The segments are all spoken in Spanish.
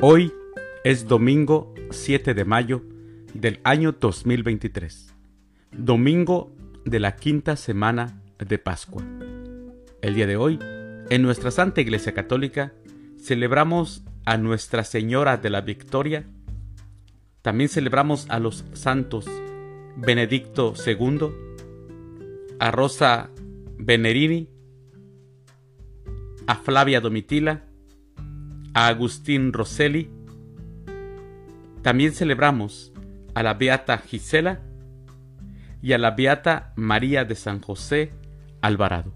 Hoy es domingo 7 de mayo del año 2023, domingo de la quinta semana de Pascua. El día de hoy, en nuestra Santa Iglesia Católica, celebramos a Nuestra Señora de la Victoria. También celebramos a los santos Benedicto II, a Rosa Venerini, a Flavia Domitila, a Agustín Rosselli. También celebramos a la Beata Gisela y a la Beata María de San José Alvarado.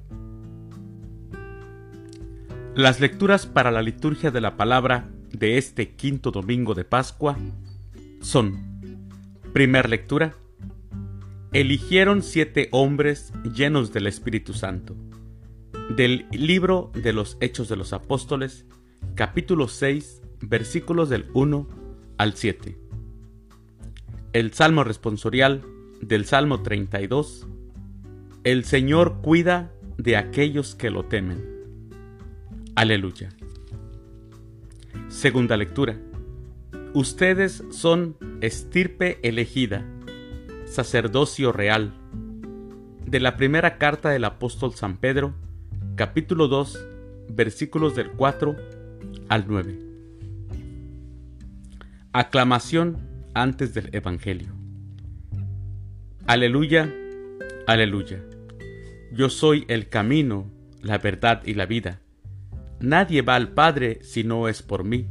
Las lecturas para la liturgia de la palabra de este quinto domingo de Pascua son, primer lectura, eligieron siete hombres llenos del Espíritu Santo. Del libro de los Hechos de los Apóstoles, capítulo 6, versículos del 1 al 7. El Salmo responsorial del Salmo 32. El Señor cuida de aquellos que lo temen. Aleluya. Segunda lectura. Ustedes son estirpe elegida, sacerdocio real. De la primera carta del apóstol San Pedro, capítulo 2, versículos del 4 al 9. Aclamación antes del Evangelio. Aleluya, aleluya. Yo soy el camino, la verdad y la vida. Nadie va al Padre si no es por mí,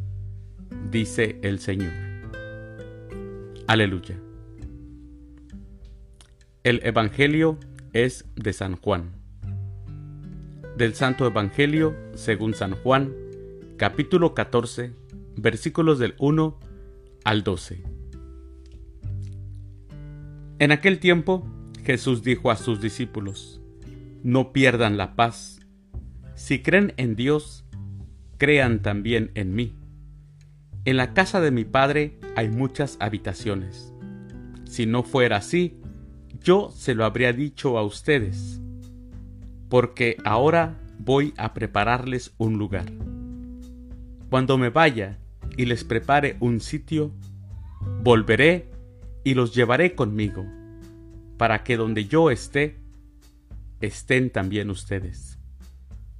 dice el Señor. Aleluya. El Evangelio es de San Juan. Del Santo Evangelio según San Juan, capítulo 14, versículos del 1 al 12. En aquel tiempo Jesús dijo a sus discípulos, No pierdan la paz. Si creen en Dios, crean también en mí. En la casa de mi Padre hay muchas habitaciones. Si no fuera así, yo se lo habría dicho a ustedes, porque ahora voy a prepararles un lugar. Cuando me vaya y les prepare un sitio, volveré y los llevaré conmigo, para que donde yo esté, estén también ustedes.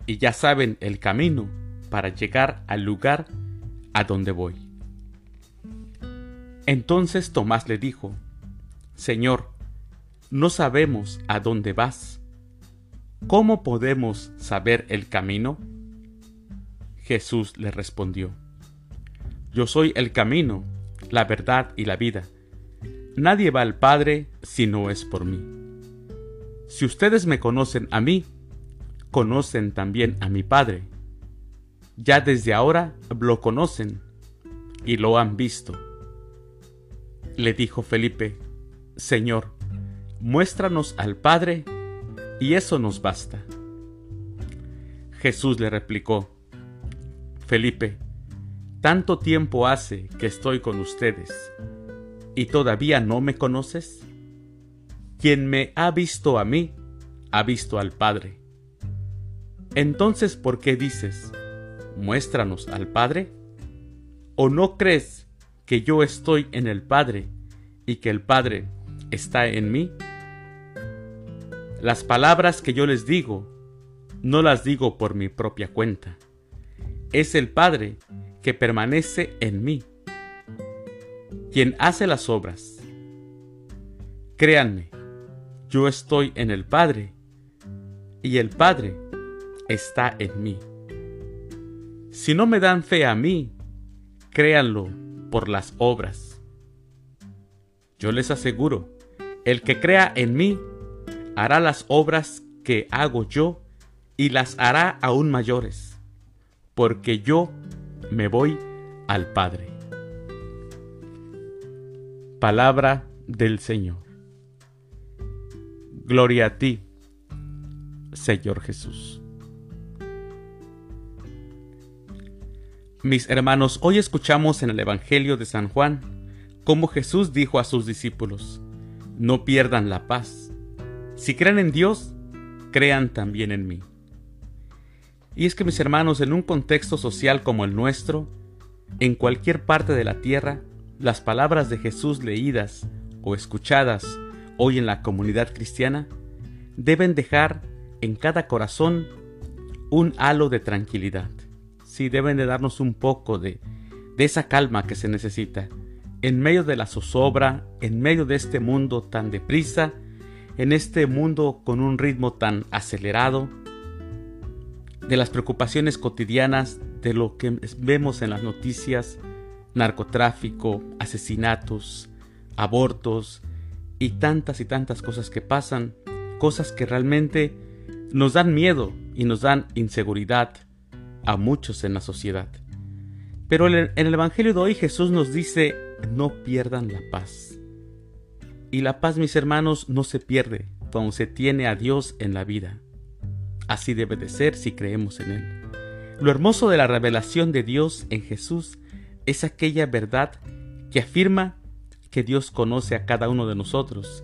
Y ya saben el camino para llegar al lugar a donde voy. Entonces Tomás le dijo, Señor, no sabemos a dónde vas. ¿Cómo podemos saber el camino? Jesús le respondió, Yo soy el camino, la verdad y la vida. Nadie va al Padre si no es por mí. Si ustedes me conocen a mí, conocen también a mi Padre. Ya desde ahora lo conocen y lo han visto. Le dijo Felipe, Señor, muéstranos al Padre y eso nos basta. Jesús le replicó, Felipe, tanto tiempo hace que estoy con ustedes, ¿y todavía no me conoces? Quien me ha visto a mí, ha visto al Padre. Entonces, ¿por qué dices, muéstranos al Padre? ¿O no crees que yo estoy en el Padre y que el Padre está en mí? Las palabras que yo les digo, no las digo por mi propia cuenta es el Padre que permanece en mí, quien hace las obras. Créanme, yo estoy en el Padre y el Padre está en mí. Si no me dan fe a mí, créanlo por las obras. Yo les aseguro, el que crea en mí hará las obras que hago yo y las hará aún mayores porque yo me voy al Padre. Palabra del Señor. Gloria a ti, Señor Jesús. Mis hermanos, hoy escuchamos en el Evangelio de San Juan cómo Jesús dijo a sus discípulos, no pierdan la paz. Si creen en Dios, crean también en mí. Y es que mis hermanos, en un contexto social como el nuestro, en cualquier parte de la tierra, las palabras de Jesús leídas o escuchadas hoy en la comunidad cristiana deben dejar en cada corazón un halo de tranquilidad. Sí, deben de darnos un poco de, de esa calma que se necesita en medio de la zozobra, en medio de este mundo tan deprisa, en este mundo con un ritmo tan acelerado, de las preocupaciones cotidianas, de lo que vemos en las noticias, narcotráfico, asesinatos, abortos y tantas y tantas cosas que pasan, cosas que realmente nos dan miedo y nos dan inseguridad a muchos en la sociedad. Pero en el Evangelio de hoy Jesús nos dice, no pierdan la paz. Y la paz, mis hermanos, no se pierde cuando se tiene a Dios en la vida. Así debe de ser si creemos en Él. Lo hermoso de la revelación de Dios en Jesús es aquella verdad que afirma que Dios conoce a cada uno de nosotros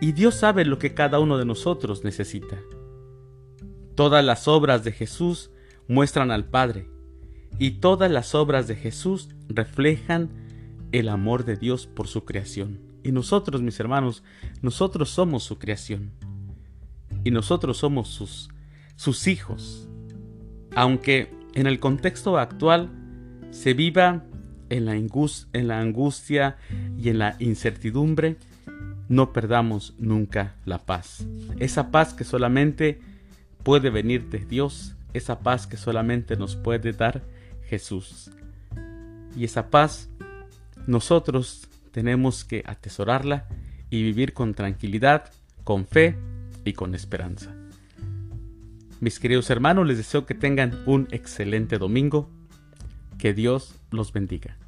y Dios sabe lo que cada uno de nosotros necesita. Todas las obras de Jesús muestran al Padre y todas las obras de Jesús reflejan el amor de Dios por su creación. Y nosotros, mis hermanos, nosotros somos su creación. Y nosotros somos sus, sus hijos. Aunque en el contexto actual se viva en la, angustia y en la incertidumbre, no perdamos nunca la paz. Esa paz que solamente puede venir de Dios, esa paz que solamente nos puede dar Jesús. Y esa paz nosotros tenemos que atesorarla y vivir con tranquilidad, con fe y con esperanza. Mis queridos hermanos, les deseo que tengan un excelente domingo. Que Dios los bendiga.